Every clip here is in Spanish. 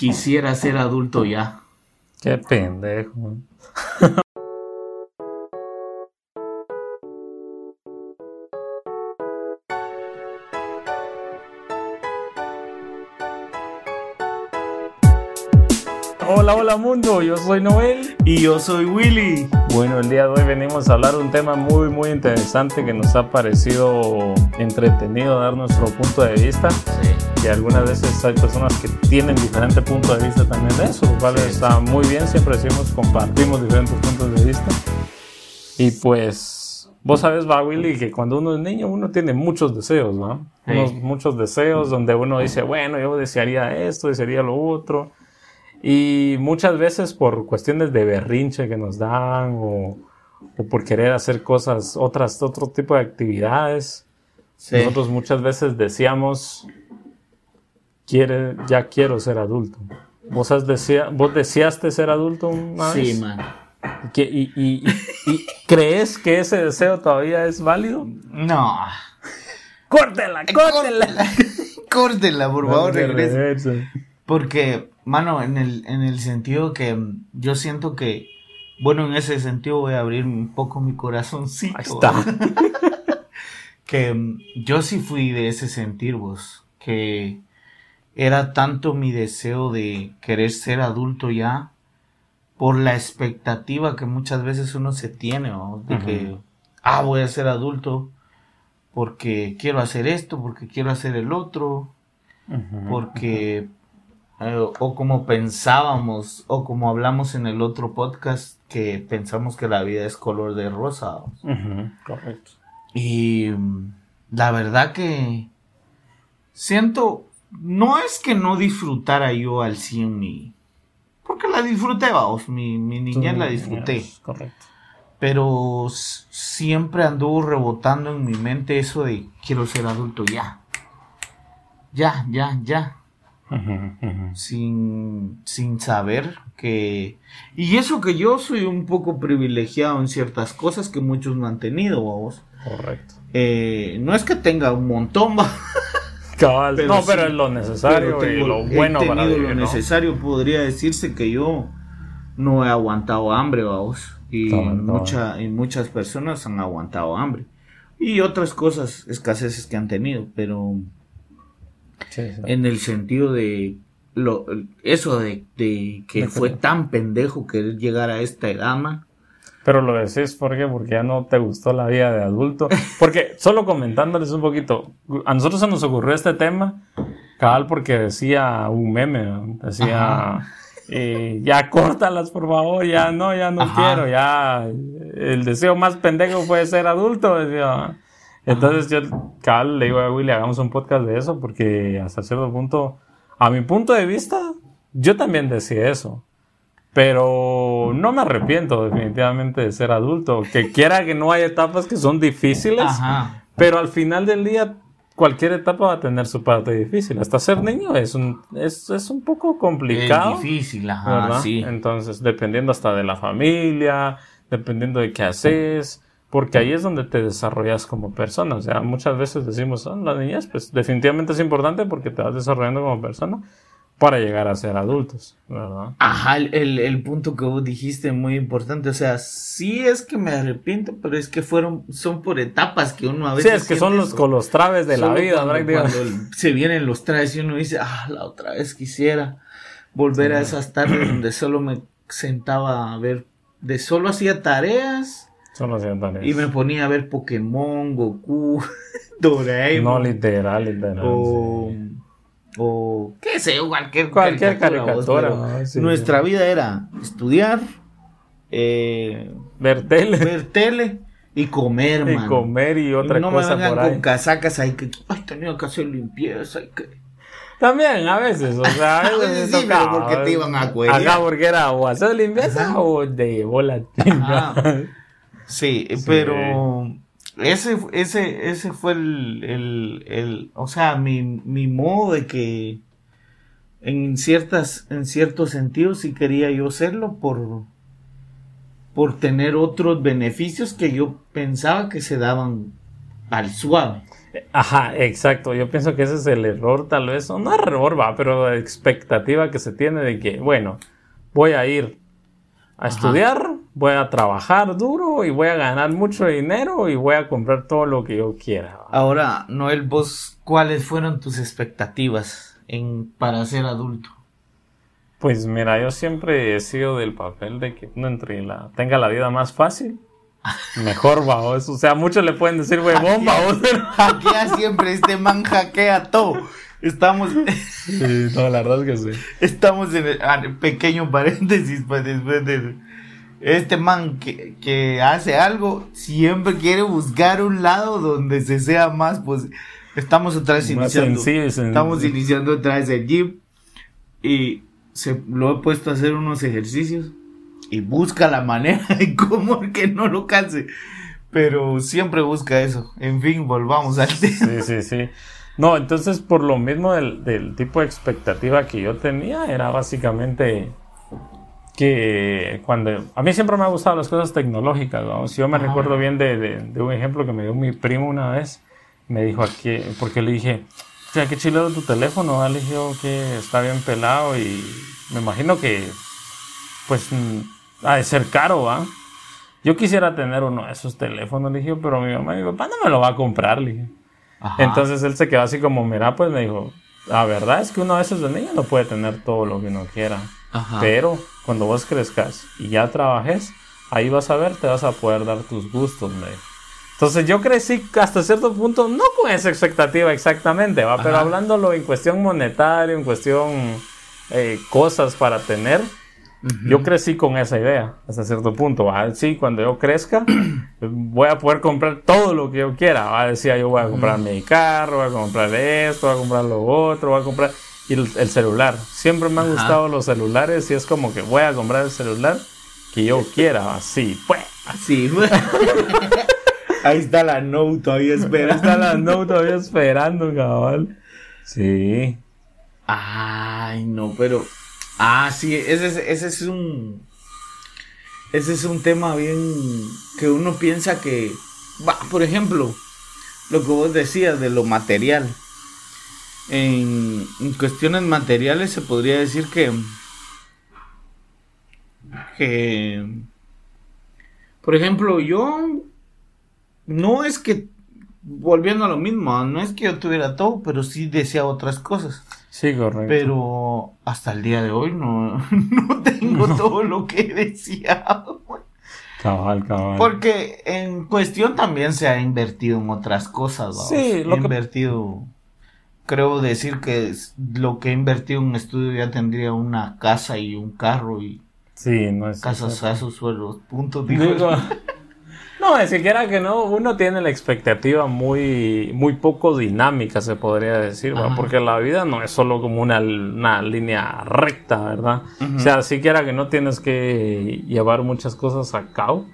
quisiera ser adulto ya. Qué pendejo. Hola, hola mundo, yo soy Noel. Y yo soy Willy. Bueno, el día de hoy venimos a hablar un tema muy, muy interesante que nos ha parecido entretenido dar nuestro punto de vista. Sí. Y algunas veces hay personas que tienen diferente punto de vista también de eso, lo cual Sí. está muy bien. Siempre decimos compartimos diferentes puntos de vista. Y pues, vos sabes, va Willy, que cuando uno es niño uno tiene muchos deseos, ¿no? Sí. Unos- muchos deseos donde uno dice, bueno, yo desearía esto, desearía lo otro. Y muchas veces por cuestiones de berrinche que nos dan o, o por querer hacer cosas, otras, otro tipo de actividades, Sí. nosotros muchas veces decíamos, quiere, ya quiero ser adulto. ¿Vos, has desea- ¿Vos deseaste ser adulto una Sí, man. ¿Qué- y, y- y- y crees que ese deseo todavía es válido? No. ¡Córtela, córtela! Córtela, por favor, regresa. Porque, mano, en el, en el sentido que yo siento que, bueno, en ese sentido voy a abrir un poco mi corazoncito. Ahí está. que mm, yo sí fui de ese sentir, vos, que era tanto mi deseo de querer ser adulto ya, por la expectativa que muchas veces uno se tiene, ¿no? de que, ah, voy a ser adulto porque quiero hacer esto, porque quiero hacer el otro, porque o como pensábamos o como hablamos en el otro podcast que pensamos que la vida es color de rosa Correcto. y mm, la verdad que siento no es que no disfrutara yo al 100 mi porque la disfruté vamos mi, mi niñez la disfruté Correcto. pero siempre anduvo rebotando en mi mente eso de quiero ser adulto ya ya ya ya Sin, sin saber que... Y eso que yo soy un poco privilegiado en ciertas cosas que muchos no han tenido, vamos. Correcto. Eh, no es que tenga un montón, va, Cabal. Pero no, sí, pero es lo necesario y lo he bueno para tenido vivir, lo ¿no? necesario. Podría decirse que yo no he aguantado hambre, vamos. Y y muchas personas han aguantado hambre. Y otras cosas, escaseces que han tenido, pero... Sí, sí. en el sentido de lo, eso de, de que fue tan pendejo querer llegar a esta edad, man. Pero lo decís ¿por qué? porque ya no te gustó la vida de adulto. Porque solo comentándoles un poquito, a nosotros se nos ocurrió este tema, cabal, porque decía un meme, decía, eh, ya córtalas por favor, ya no, ya no Ajá. quiero, ya el deseo más pendejo fue ser adulto, decía. Entonces yo, cabal, le digo a Willy, hagamos un podcast de eso, porque hasta cierto punto, a mi punto de vista, yo también decía eso. Pero no me arrepiento definitivamente de ser adulto. Que quiera que no haya etapas que son difíciles, Ajá. pero al final del día cualquier etapa va a tener su parte difícil. Hasta ser niño es un, es, es un poco complicado. Es difícil, ajá, ¿verdad? sí. Entonces, dependiendo hasta de la familia, dependiendo de qué haces, porque ahí es donde te desarrollas como persona. O sea, muchas veces decimos, "Ah, la niñez, pues definitivamente es importante porque te vas desarrollando como persona para llegar a ser adultos, ¿verdad? Ajá, el, el- punto que vos dijiste muy importante, o sea, sí es que me arrepiento, pero es que fueron, son por etapas que uno a Sí, veces... es que son los eso. colostraves de la vida, cuando, prácticamente. cuando se vienen los trajes y uno dice, ah, la otra vez quisiera volver a esas tardes donde solo me sentaba a ver, de solo hacía tareas Son los tareas. y me ponía a ver Pokémon, Goku, Doraemon. No literal, literal. o, sí. o qué sé cualquier, Cualquier caricatura, vos, pero ¿no? Sí, nuestra vida era estudiar, eh, Ver tele ver tele y comer, y man. comer y otra no cosa me vengan por ahí. con casacas ahí que ay tenía que hacer limpieza y que También, a veces, o sea, a veces, me pero porque te iban a cuerear. Acá porque era o hacer limpieza o te llevó la. Ajá. sí, pero ese ese ese fue el, el, el o sea mi, mi modo de que en ciertas en ciertos sentidos sí quería yo hacerlo por por tener otros beneficios que yo pensaba que se daban al suave Ajá, exacto. Yo pienso que ese es el error, tal vez, o no error, va, pero la expectativa que se tiene de que, bueno, voy a ir a estudiar, voy a trabajar duro y voy a ganar mucho dinero y voy a comprar todo lo que yo quiera. Ahora, Noel, vos, ¿cuáles fueron tus expectativas en, para ser adulto? Pues mira, yo siempre he sido del papel de que uno entre la, tenga la vida más fácil, mejor va. O sea, muchos le pueden decir huevón, va. Hackea siempre, este man hackea todo. Estamos. Sí, no, la verdad es que sí. Estamos en el pequeño paréntesis, pues después de. Este man que, que hace algo siempre quiere buscar un lado donde se sea más, pues. Estamos otra vez Más iniciando. sencillo, sencillo. Estamos iniciando otra vez el gym. Y se lo he puesto a hacer unos ejercicios. Y busca la manera de cómo que no lo canse. Pero siempre busca eso. En fin, volvamos al tema. Sí, sí, sí. No, entonces por lo mismo del, del tipo de expectativa que yo tenía, era básicamente que cuando... A mí siempre me han gustado las cosas tecnológicas, vamos. Yo me Ajá. recuerdo bien de, de- de un ejemplo que me dio mi primo una vez. Me dijo aquí, porque le dije, o sea, qué chilero tu teléfono, ¿va?". le dije yo que está bien pelado y me imagino que, pues, mm, ha de ser caro, ¿va? Yo quisiera tener uno de esos teléfonos, le dije, pero mi mamá y mi papá no me lo va a comprar, le dije. Ajá. Entonces él se quedó así como, mira, pues me dijo, la verdad es que uno a veces de niño no puede tener todo lo que uno quiera. Ajá. Pero cuando vos crezcas y ya trabajes, ahí vas a ver, te vas a poder dar tus gustos, me. Entonces yo crecí hasta cierto punto, no con esa expectativa exactamente, ¿va? pero hablándolo en cuestión monetaria, en cuestión eh, cosas para tener, yo crecí con esa idea hasta cierto punto. ¿va? Sí, cuando yo crezca, voy a poder comprar todo lo que yo quiera. ¿va? Decía yo, voy a comprar mi carro, voy a comprar esto, voy a comprar lo otro, voy a comprar. Y el, el celular. Siempre me han Ajá. gustado los celulares y es como que voy a comprar el celular que yo quiera. Así, pues. Sí. Ahí está la note todavía Pero espera. está la no todavía esperando, cabal. Sí. Ay, no, pero. Ah, sí, ese es, ese es un. Ese es un tema bien. que uno piensa que. Va, por ejemplo, lo que vos decías de lo material. En, en cuestiones materiales se podría decir que. que. Por ejemplo, yo. No es que. Volviendo a lo mismo, no es que yo tuviera todo, pero sí deseaba otras cosas. Sí, correcto. Pero hasta el día de hoy no, no tengo todo lo que he deseado. Cabal, cabal. Porque en cuestión también se ha invertido en otras cosas. ¿vamos? Sí, lo he que- invertido. Creo decir que lo que he invertido en un estudio ya tendría una casa y un carro y Sí, no es. casas a sus suelos. Punto. digo. No, ni siquiera que no, uno tiene la expectativa muy, muy poco dinámica, se podría decir, porque la vida no es solo como una, una línea recta, ¿verdad? Ujú. O sea, siquiera que no tienes que llevar muchas cosas a cabo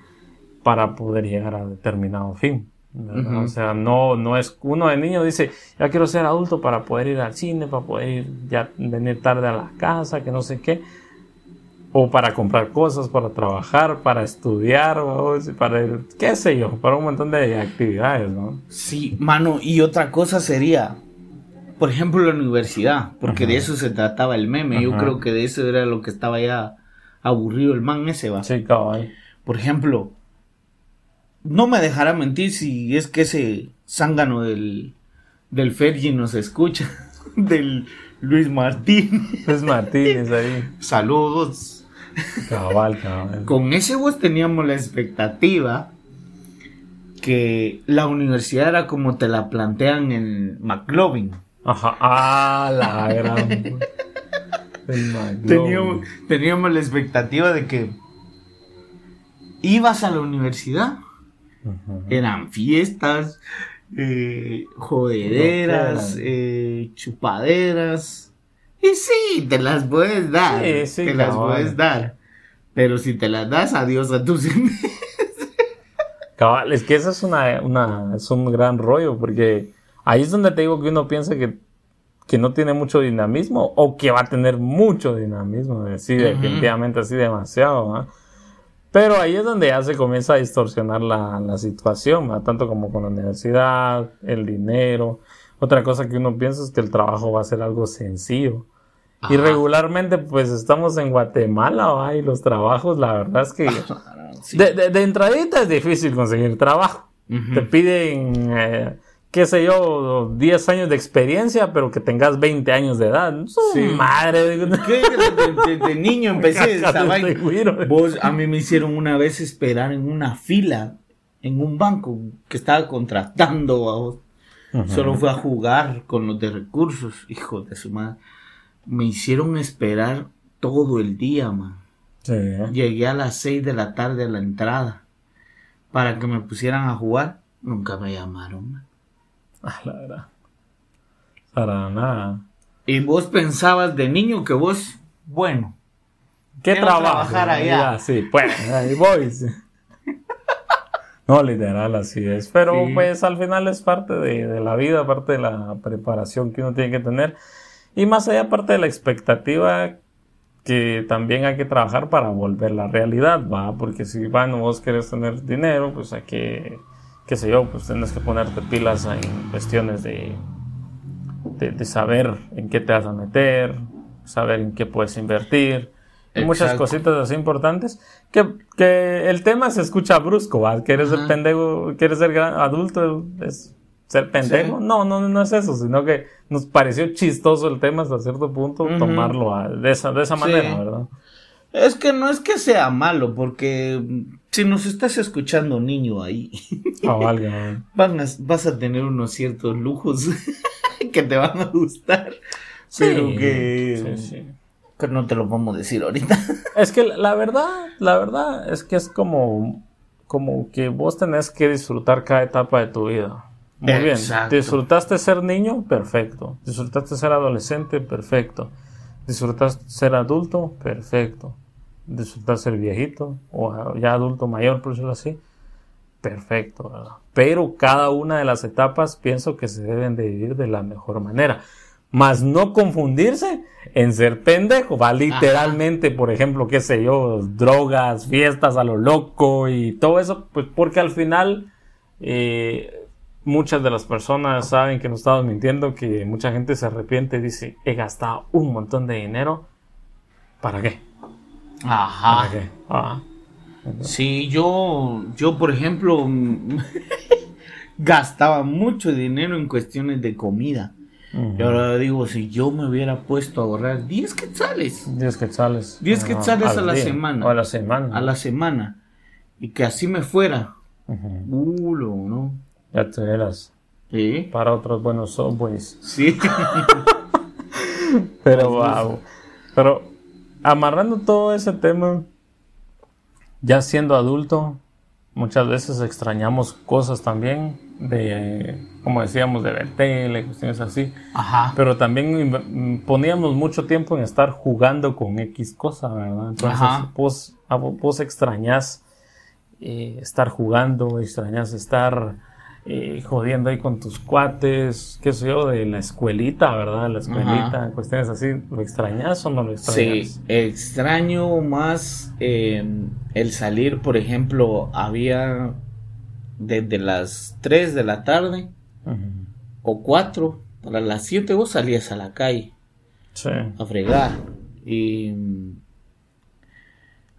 para poder llegar a determinado fin. O sea, no, no es uno de niño dice, ya quiero ser adulto para poder ir al cine, para poder ir, ya venir tarde a la casa, que no sé qué o para comprar cosas, para trabajar, para estudiar, vamos, para ir- qué sé yo, para un montón de actividades, ¿no? Sí, mano, y otra cosa sería, por ejemplo, la universidad, porque Ajá. de eso se trataba el meme. Yo creo que de eso era lo que estaba ya aburrido el man ese, va. Sí, cabal. Por ejemplo, no me dejará mentir si es que ese zángano del, del Fergie nos escucha, del Luis Martín. Es Martínez ahí. Saludos. Cabal, cabal. Con ese vos teníamos la expectativa que la universidad era como te la plantean en McLovin. Ajá. Ah, la gran. Teníamos, teníamos la expectativa de que ibas a la universidad, Eran fiestas, eh, jodederas, eh, chupaderas. Y sí, te las puedes dar. Sí, sí, te las cabal. puedes dar. Pero si te las das, adiós a tus Cabal, es que eso es una, una, es un gran rollo, porque ahí es donde te digo que uno piensa que, que no tiene mucho dinamismo o que va a tener mucho dinamismo, sí, definitivamente así demasiado. Pero ahí es donde ya se comienza a distorsionar la, la situación, tanto como con la universidad, el dinero. Otra cosa que uno piensa es que el trabajo va a ser algo sencillo. Y regularmente, pues estamos en Guatemala, ¿va? y los trabajos, la verdad es que Sí. de, de, de entradita es difícil conseguir trabajo. Te piden, eh, qué sé yo, 10 años de experiencia, pero que tengas 20 años de edad. Sí. madre. ¿Qué? De, niño empecé esa vaina. Vos, a mí me hicieron una vez esperar en una fila en un banco que estaba contratando a vos. Solo fue a jugar con los de recursos, hijo de su madre. Me hicieron esperar todo el día, man. Sí. Llegué a las 6 de la tarde a la entrada para que me pusieran a jugar. Nunca me llamaron. man. Ah, la verdad. Para nada. Y vos pensabas de niño que vos, bueno, ¿Qué trabajo? trabajar allá. Sí, pues, ahí voy. sí. No, literal, así es. Pero Sí. pues al final es parte de, de la vida, parte de la preparación que uno tiene que tener. Y más allá, parte de la expectativa que también hay que trabajar para volver la realidad, ¿va? Porque si, bueno, vos querés tener dinero, pues hay que, qué sé yo, pues tienes que ponerte pilas en cuestiones de, de, de saber en qué te vas a meter, saber en qué puedes invertir, y muchas cositas así importantes. Que, que el tema se escucha brusco, ¿va? ¿Quieres ser pendejo, quieres ser gran- adulto? ¿Es ser pendejo? Sí. No, no, no es eso, sino que nos pareció chistoso el tema hasta cierto punto, tomarlo a- de esa, de esa Sí. manera, ¿verdad? Es que no es que sea malo, porque si nos estás escuchando niño ahí, van a- vas a tener unos ciertos lujos que te van a gustar, pero que, sí, sí. que no te lo podemos decir ahorita. Es que la verdad, la verdad es que es como, como que vos tenés que disfrutar cada etapa de tu vida. Muy Exacto. bien. Disfrutaste ser niño, perfecto. Disfrutaste ser adolescente, perfecto. Disfrutaste ser adulto, perfecto. Disfrutaste ser viejito o ya adulto mayor, por decirlo así, perfecto. ¿verdad? Pero cada una de las etapas pienso que se deben de vivir de la mejor manera. Más no confundirse en ser pendejo. Va literalmente, por ejemplo, qué sé yo, drogas, fiestas a lo loco y todo eso, pues porque al final eh, muchas de las personas saben que no estamos mintiendo, que mucha gente se arrepiente y dice, he gastado un montón de dinero. ¿Para qué? Ajá. ¿Para qué? Ah. Sí, yo, yo por ejemplo, gastaba mucho dinero en cuestiones de comida. Y ahora digo, si yo me hubiera puesto a ahorrar 10 quetzales 10 quetzales. 10 Ah, quetzales al a la día. semana. A la semana. a la semana y que así me fuera, uh, ¿no? Ya te verás. Sí, Para otros buenos softwares. sí. Pero wow. Pero amarrando todo ese tema, ya siendo adulto, muchas veces extrañamos cosas también de, como decíamos, de ver tele, cuestiones así. Ajá. Pero también poníamos mucho tiempo en estar jugando con X cosa, ¿verdad? Entonces, Ajá. vos, vos extrañás eh, estar jugando, extrañás estar eh, jodiendo ahí con tus cuates, qué sé yo, de la escuelita, ¿verdad? La escuelita, cuestiones así. ¿Lo extrañas o no lo extrañas? Sí, extraño más eh, el salir, por ejemplo, había desde las 3 de la tarde o 4, para las 7 vos salías a la calle Sí. a fregar y...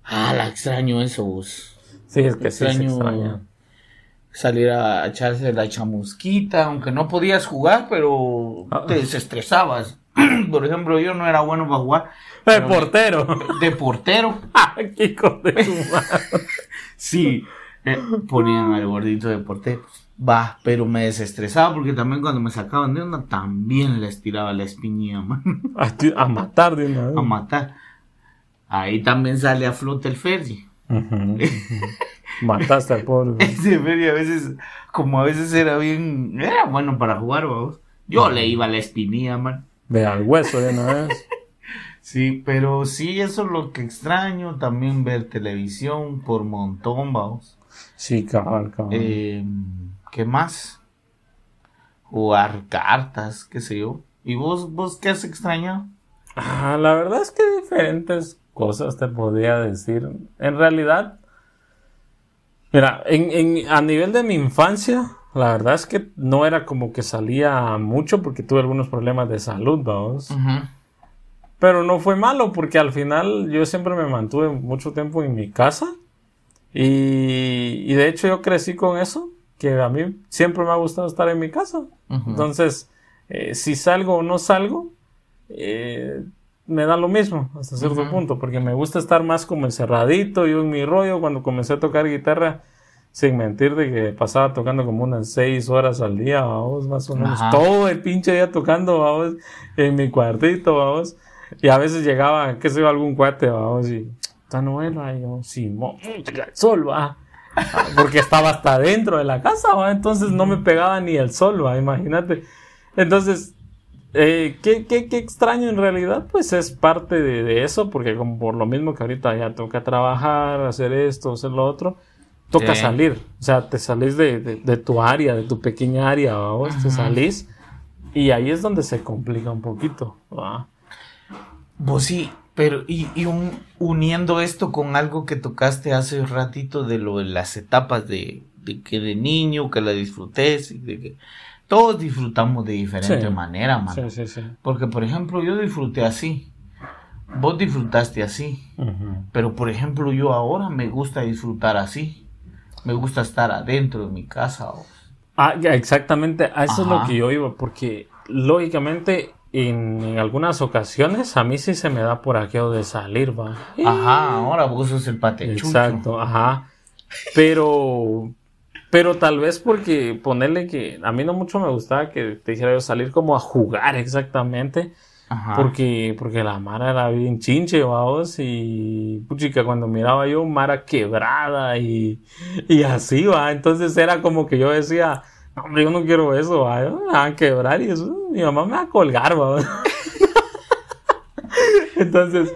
Ah, la extraño eso vos. Sí, es que sí se Extraño extraña. Salir a echarse la chamusquita, aunque no podías jugar, pero Ah. te desestresabas. Por ejemplo, yo no era bueno para jugar. ¡El pero portero! De portero. ¡Qué de tu madre! Sí, eh, ponían al gordito de portero. Va, pero me desestresaba porque también cuando me sacaban de onda también les tiraba la espinilla, man, A, matar de una vez. a matar. Ahí también sale a flote el ujú. Mataste al pobre. Ese a veces, como a veces era bien, era bueno para jugar, vamos. Yo le iba a la espinilla, man. Ve al hueso de una vez. Sí, pero sí, eso es lo que extraño, también ver televisión por montón, vamos. Sí, cabal, cabal. Eh, ¿Qué más? Jugar cartas, qué sé yo. ¿Y vos, vos qué has extrañado? Ah, la verdad es que diferentes cosas te podría decir. En realidad, Mira, en, en- a nivel de mi infancia, la verdad es que no era como que salía mucho porque tuve algunos problemas de salud, vamos. Pero no fue malo porque al final yo siempre me mantuve mucho tiempo en mi casa y, y de hecho yo crecí con eso, que a mí siempre me ha gustado estar en mi casa. Entonces, eh, si salgo o no salgo, eh, me da lo mismo hasta cierto punto, porque me gusta estar más como encerradito, yo en mi rollo, cuando comencé a tocar guitarra, sin mentir de que pasaba tocando como unas seis horas al día, vamos, más o menos, Ajá. todo el pinche día tocando, vamos, en mi cuartito, vamos, y a veces llegaba, qué sé yo, algún cuate, vamos, y esta novela, y yo, puta, el sol, va. Porque estaba hasta dentro de la casa, ¿va? entonces no me pegaba ni el sol, ¿va? imagínate. Entonces, eh, ¿qué, qué, qué extraño en realidad, pues es parte de, de eso, porque como por lo mismo que ahorita ya toca trabajar, hacer esto, hacer lo otro, toca Sí. salir. O sea, te salís de, de- de tu área, de tu pequeña área, vamos, te salís. Y ahí es donde se complica un poquito. ¿va? Pues sí, pero y, y un- uniendo esto con algo que tocaste hace ratito de lo de las etapas de, de que de niño, que la disfrutes y de que todos disfrutamos de diferente Sí. manera, mano. Sí, sí, sí. Porque, por ejemplo, yo disfruté así. Vos disfrutaste así. Pero, por ejemplo, yo ahora me gusta disfrutar así. Me gusta estar adentro de mi casa. o- Ah, ya, exactamente, a eso es lo que yo iba, porque lógicamente en, en algunas ocasiones a mí sí se me da por aquello de salir, va. Ajá, ahora vos sos el patechucho. Exacto, ajá. Pero, pero tal vez porque ponerle que a mí no mucho me gustaba que te dijera yo salir como a jugar exactamente, Ajá. porque, porque la Mara era bien chinche, vamos, y puchica, cuando miraba yo Mara quebrada y, y así, va, entonces era como que yo decía, no, hombre, yo no quiero eso, va, yo me van a quebrar y eso, mi mamá me va a colgar, va. entonces,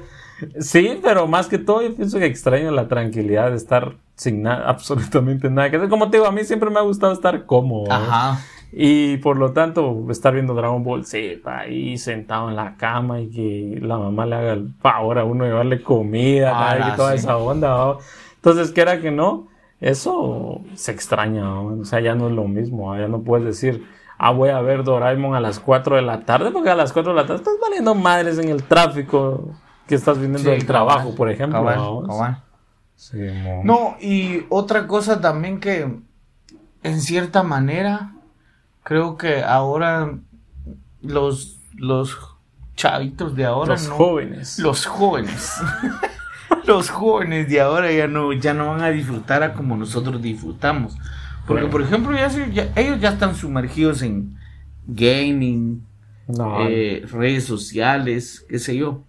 sí, pero más que todo yo pienso que extraño la tranquilidad de estar sin nada, absolutamente nada que hacer. Como te digo, a mí siempre me ha gustado estar cómodo. Ajá. Y por lo tanto, estar viendo Dragon Ball Z ahí sentado en la cama y que la mamá le haga el favor a uno de llevarle comida Ah, ¿no? y toda sí. esa onda. ¿no? Entonces, que era que no, eso se extraña. ¿no? O sea, ya no es lo mismo. Ya no puedes decir, ah, voy a ver Doraemon a las 4 de la tarde, porque a las 4 de la tarde estás valiendo madres en el tráfico que estás viniendo Sí, del trabajo, cabal, por ejemplo. cabal, ¿no? cabal. Sí, mo. No, y otra cosa también que en cierta manera creo que ahora los los chavitos de ahora Los no jóvenes. los jóvenes los jóvenes de ahora ya no ya no van a disfrutar a como nosotros disfrutamos. Porque por ejemplo ya- ellos ya están sumergidos en gaming, No, eh, redes sociales, qué sé yo.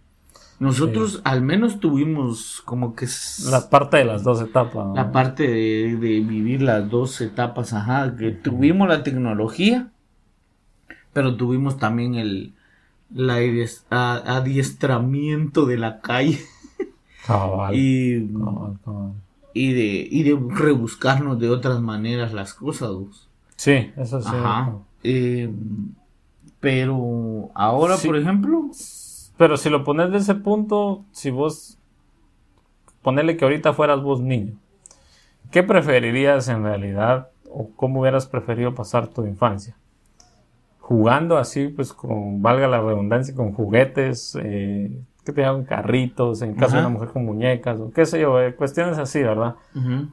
Nosotros al menos tuvimos como que la parte de las dos etapas. ¿no? la parte de, de vivir las dos etapas, ajá, que tuvimos la tecnología, pero tuvimos también el la adiestramiento de la calle Cabal, y, cabal, cabal. y de y de rebuscarnos de otras maneras las cosas. dos. Sí, eso sí. Ajá. Eh, pero ahora, Sí. por ejemplo, Pero si lo pones de ese punto, si vos ponerle que ahorita fueras vos niño, ¿qué preferirías en realidad o cómo hubieras preferido pasar tu infancia? Jugando así, pues con, valga la redundancia, con juguetes, eh, que te llaman carritos, en caso de Ajá. una mujer con muñecas, o qué sé yo, eh, cuestiones así, ¿verdad? ujú,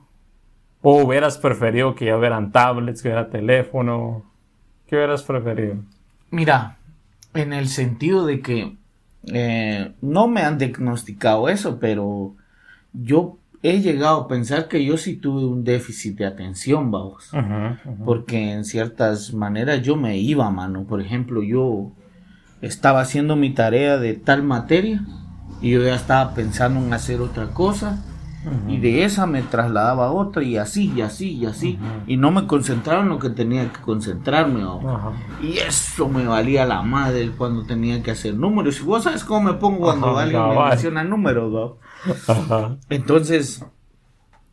O hubieras preferido que ya hubieran tablets, que hubiera teléfono, ¿qué hubieras preferido? Mira, en el sentido de que eh, no me han diagnosticado eso, pero yo he llegado a pensar que yo sí tuve un déficit de atención, vamos. Porque en ciertas maneras yo me iba, mano. Por ejemplo, yo estaba haciendo mi tarea de tal materia y yo ya estaba pensando en hacer otra cosa. Ujú. Y de esa me trasladaba a otra y así, y así, y así. Ujú. Y no me concentraba en lo que tenía que concentrarme. vamos. Ajá. Y eso me valía la madre cuando tenía que hacer números. Y vos sabes cómo me pongo cuando alguien me menciona números. Entonces,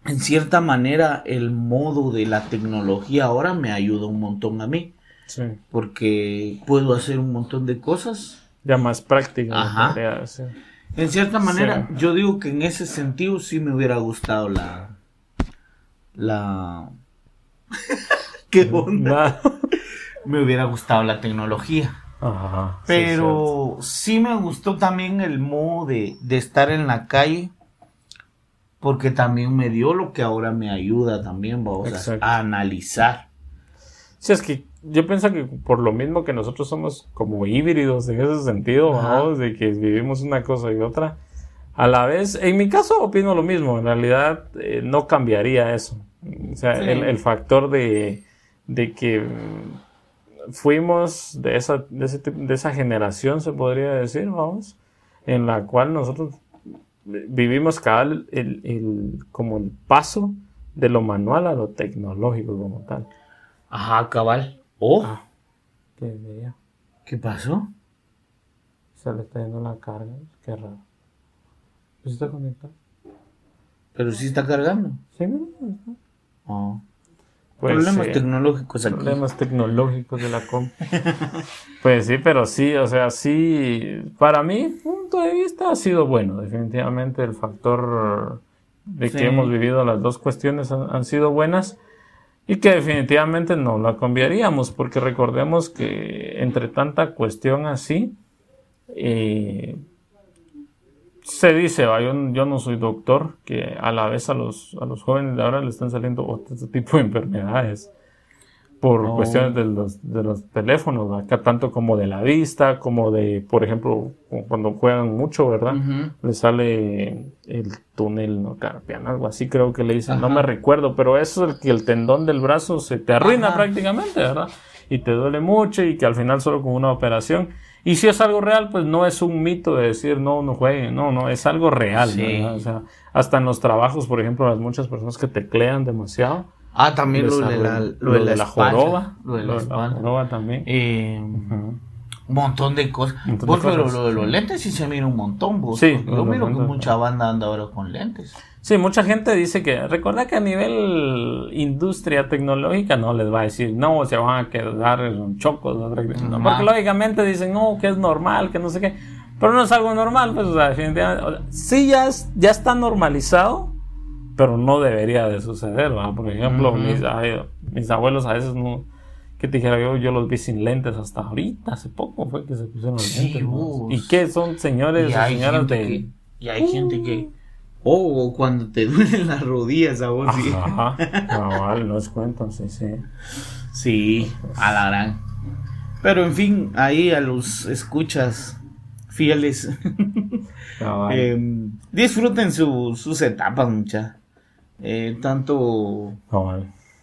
en cierta manera, el modo de la tecnología ahora me ayuda un montón a mí. Sí. Porque puedo hacer un montón de cosas. Ya más práctica. Ajá. podría decir. En cierta manera, Sí. yo digo que en ese sentido sí me hubiera gustado la, la... ¿Qué onda? me hubiera gustado la tecnología. Ajá, Pero sí, me gustó también el modo de, de estar en la calle. Porque también me dio lo que ahora me ayuda también, vamos a, analizar. Sí, es que yo pienso que por lo mismo que nosotros somos como híbridos en ese sentido, vamos, de que vivimos una cosa y otra, a la vez, en mi caso opino lo mismo, en realidad eh, no cambiaría eso. O sea, Sí. el, el factor de, de que fuimos de esa, de, ese de esa generación, se podría decir, vamos, en la cual nosotros vivimos cada el- como el paso de lo manual a lo tecnológico como tal. Ajá, cabal. Oh, Ah, qué bella. ¿qué pasó? Se le está yendo la carga. Qué raro. ¿Pues está conectado? Pero sí está cargando. Sí, mira. Oh. Pues, Problemas tecnológicos aquí. Problemas tecnológicos de la comp. pues sí, pero sí, o sea, sí. Para mi punto de vista ha sido bueno. Definitivamente el factor de que hemos vivido las dos cuestiones han, han sido buenas. Y que definitivamente no la cambiaríamos, porque recordemos que entre tanta cuestión así, eh, se dice, va, yo, yo no soy doctor, que a la vez a los, a los jóvenes de ahora le están saliendo otro tipo de enfermedades por cuestiones de los, de los teléfonos, acá tanto como de la vista, como de, por ejemplo, cu- cuando juegan mucho, ¿verdad? Le sale el túnel no carpiano, algo así creo que le dicen, no me recuerdo, pero eso es el que el tendón del brazo se te arruina Ajá. prácticamente, ¿verdad? Y te duele mucho y que al final solo con una operación. Y si es algo real, pues no es un mito de decir no, no jueguen, no, no, es algo real, Sí. ¿verdad? O sea, hasta en los trabajos, por ejemplo, las muchas personas que teclean demasiado. Ah, también lo de la, lo de la, joroba, Lo de la joroba también. Eh, Ujú. un montón de cosas. Montón Vos, de pero cosas. lo de los lentes sí se mira un montón, vos. Sí, yo miro que mucha banda anda ahora con lentes. Sí, mucha gente dice que, recuerda que a nivel industria tecnológica no les va a decir, no, se van a quedar chocos, no, No, porque lógicamente dicen, no, que es normal, que no sé qué, pero no es algo normal, pues, o sea, definitivamente, o sea, sí ya, es- ya está normalizado, pero no debería de suceder, ¿verdad? Por ejemplo, mis, ay, mis abuelos a veces no, que te dijera yo, yo los vi sin lentes hasta ahorita, hace poco fue que se pusieron los Sí, lentes. ¿no? vos. ¿Y qué son señores Y o señoras gente de... que, y hay gente que. Oh, o cuando te duelen las rodillas a vos, sí. Ajá, cabal, nos cuentan, sí, sí. Sí, a la gran. Pero en fin, ahí a los escuchas fieles. Cabal. eh, disfruten su- sus etapas, mucha. Eh, tanto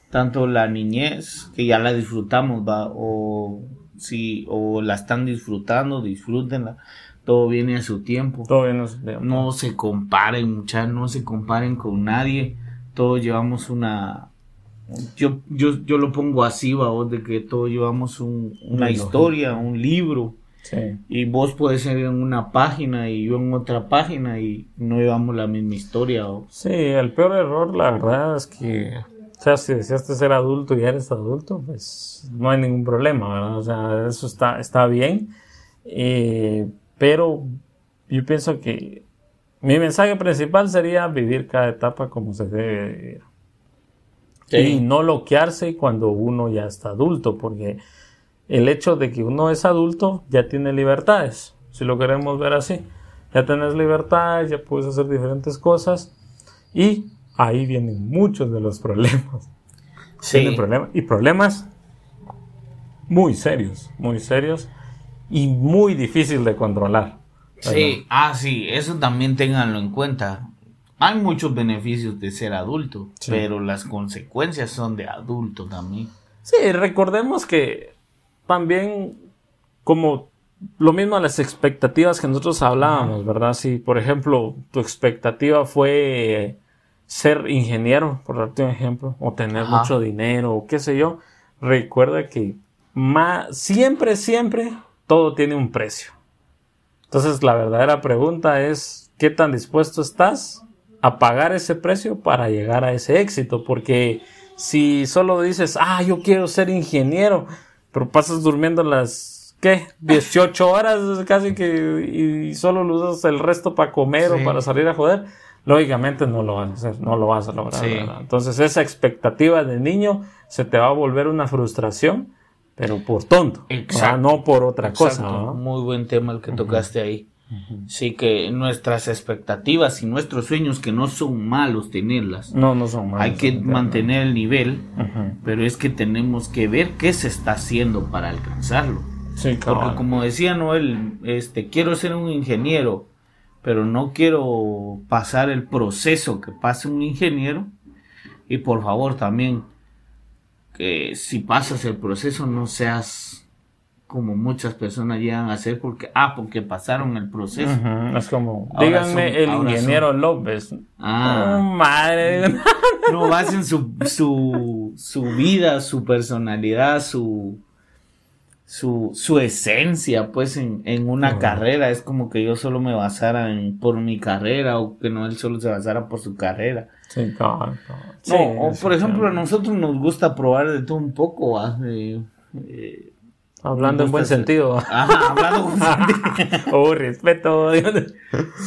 tanto la niñez que ya la disfrutamos va o si o la están disfrutando disfrútenla. Todo viene a su tiempo. Todo no se comparen muchachos no se comparen con nadie. Todos llevamos una yo yo yo lo pongo así va de que todos llevamos un- una Una historia un libro Sí. y vos podés ser en una página y yo en otra página y no llevamos la misma historia o Sí, el peor error, la verdad, es que, o sea, si deseaste ser adulto y eres adulto, pues no hay ningún problema, ¿verdad? O sea, eso está, está bien. Eh, pero yo pienso que mi mensaje principal sería vivir cada etapa como se debe vivir. Y no bloquearse cuando uno ya está adulto, porque el hecho de que uno es adulto ya tiene libertades, si lo queremos ver así. Ya tenés libertades, ya puedes hacer diferentes cosas y ahí vienen muchos de los problemas. Vienen problemas y problemas muy serios, muy serios y muy difícil de controlar. Sí, ah, sí, eso también ténganlo en cuenta. Hay muchos beneficios de ser adulto, Sí. pero las consecuencias son de adulto también. Sí, recordemos que también como lo mismo a las expectativas que nosotros hablábamos, ¿verdad? Si, por ejemplo, tu expectativa fue ser ingeniero, por darte un ejemplo, o tener Ajá. mucho dinero, o qué sé yo, recuerda que siempre, siempre todo tiene un precio. Entonces, la verdadera pregunta es, ¿qué tan dispuesto estás a pagar ese precio para llegar a ese éxito? Porque si solo dices, ah, yo quiero ser ingeniero, pero pasas durmiendo las, ¿qué? 18 horas casi que, y solo lo usas el resto para comer Sí. o para salir a joder, lógicamente no lo vas a hacer, no lo vas a lograr. Entonces esa expectativa de niño se te va a volver una frustración, pero por tonto, ¿verdad? Exacto. no por otra cosa. Muy buen tema el que tocaste ahí. Sí, que nuestras expectativas y nuestros sueños, que no son malos tenerlas, No, no son malos. hay que mantener el nivel, pero es que tenemos que ver qué se está haciendo para alcanzarlo. Sí, Porque cabal. como decía Noel, este, quiero ser un ingeniero, pero no quiero pasar el proceso que pasa un ingeniero. Y por favor también, que si pasas el proceso no seas como muchas personas llegan a ser porque, ah, porque pasaron el proceso. Es como, Ahora díganme son- el ingeniero López. Ah. Oh, madre. No basen su, su, su vida, su personalidad, su, su, su esencia, pues, en, en una carrera. Es como que yo solo me basara en, por mi carrera o que no él solo se basara por su carrera. Sí, cabal, cabal. No, Sí, o por ejemplo, a nosotros nos gusta probar de todo un poco. Eh, eh, Hablando en buen sentido. ajá, hablando con oh, respeto.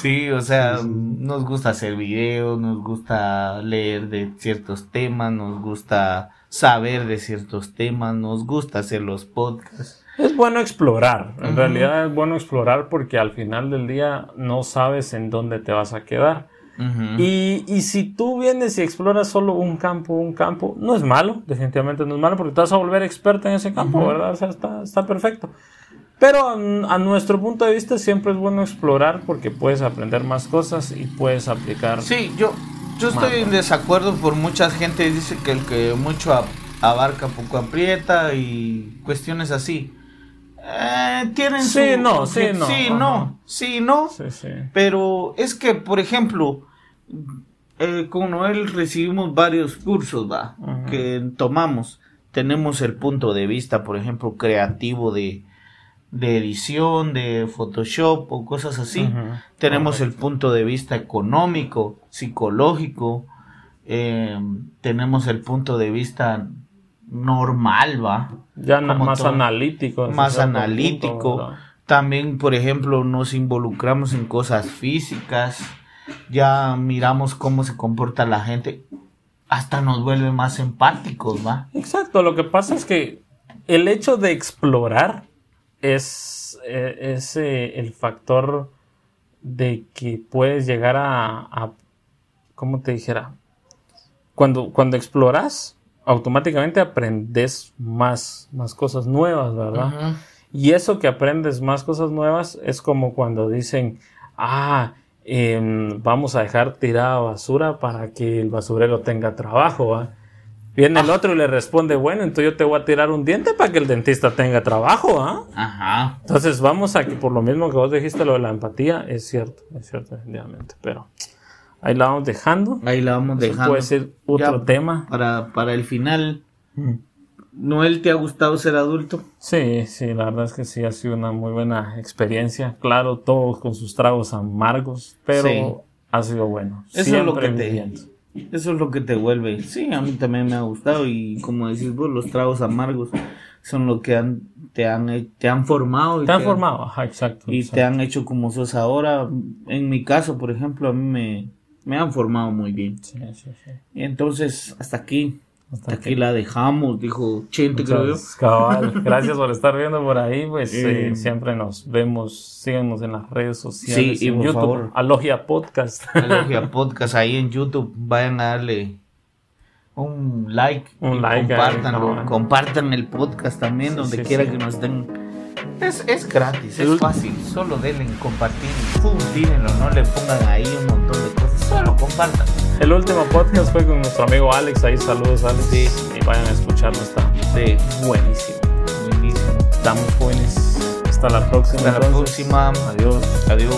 Sí, o sea, nos gusta hacer videos, nos gusta leer de ciertos temas, nos gusta saber de ciertos temas, nos gusta hacer los podcasts. Es bueno explorar. En realidad es bueno explorar porque al final del día no sabes en dónde te vas a quedar. Y, y si tú vienes y exploras solo un campo, un campo, no es malo, definitivamente no es malo, porque te vas a volver experto en ese campo. ¿verdad? O sea, está, está perfecto. Pero a, a nuestro punto de vista siempre es bueno explorar porque puedes aprender más cosas y puedes aplicar. Sí, yo, yo estoy en desacuerdo por mucha gente dice que el que mucho abarca poco aprieta y cuestiones así. Eh, tienen Sí, su- no, sí, no, sí, ajá. no, sí, no. Sí, sí. Pero es que, por ejemplo, eh, con Noel recibimos varios cursos, va, que tomamos. Tenemos el punto de vista, por ejemplo, creativo de, de edición, de Photoshop o cosas así. Ujú. Tenemos el punto de vista económico, psicológico. eh, tenemos el punto de vista normal, va. Ya Como más todo. analítico. Más analítico. También, por ejemplo, nos involucramos en cosas físicas, ya miramos cómo se comporta la gente, hasta nos vuelve más empáticos, ¿va? Exacto, lo que pasa es que el hecho de explorar es, eh, es, eh, el factor de que puedes llegar a, a ¿cómo te dijera? Cuando, cuando exploras, automáticamente aprendes más, más cosas nuevas, ¿verdad? Ujú. Y eso que aprendes más cosas nuevas es como cuando dicen, ah, em, vamos a dejar tirada basura para que el basurero tenga trabajo. ¿va?". Viene el otro y le responde, bueno, entonces yo te voy a tirar un diente para que el dentista tenga trabajo. ¿ah?". Ajá. Entonces vamos a que por lo mismo que vos dijiste lo de la empatía, es cierto, es cierto, definitivamente. Pero ahí la vamos dejando. Ahí la vamos Eso dejando. puede ser otro Ya, tema. Para, para el final, ¿Noel te ha gustado ser adulto? Sí, sí, la verdad es que sí ha sido una muy buena experiencia. Claro, todos con sus tragos amargos, pero Sí. ha sido bueno. Eso es lo que Siempre te- viviendo. Eso es lo que te vuelve. Sí, a mí también me ha gustado y como decís vos, los tragos amargos son lo que han, te, han, te han formado. y Te han formado, ajá, exacto. y exacto. te han hecho como sos ahora. En mi caso, por ejemplo, a mí me, me han formado muy bien. Sí, sí, sí. Entonces, hasta aquí. Hasta Hasta aquí la dejamos, dijo Chente, creo yo. Cabal. Gracias por estar viendo por ahí. Pues Eh, siempre nos vemos. Síganos en las redes sociales. Sí, y en por YouTube. favor. Alogia Podcast. Alogia Podcast ahí en YouTube. Vayan a darle un like. Un like ahí, cabal. Compartan el podcast también, donde quiera que nos estén. Es, es gratis, es fácil. Solo denle en compartir. Pum, tírenlo, no le pongan ahí un montón de Solo compartan. El último podcast fue con nuestro amigo Alex. Ahí saludos, Alex. Sí. Y vayan a escucharlo. Está Sí, buenísimo. buenísimo. Estamos jóvenes. Hasta la próxima. Hasta la entonces. próxima. Adiós. Adiós.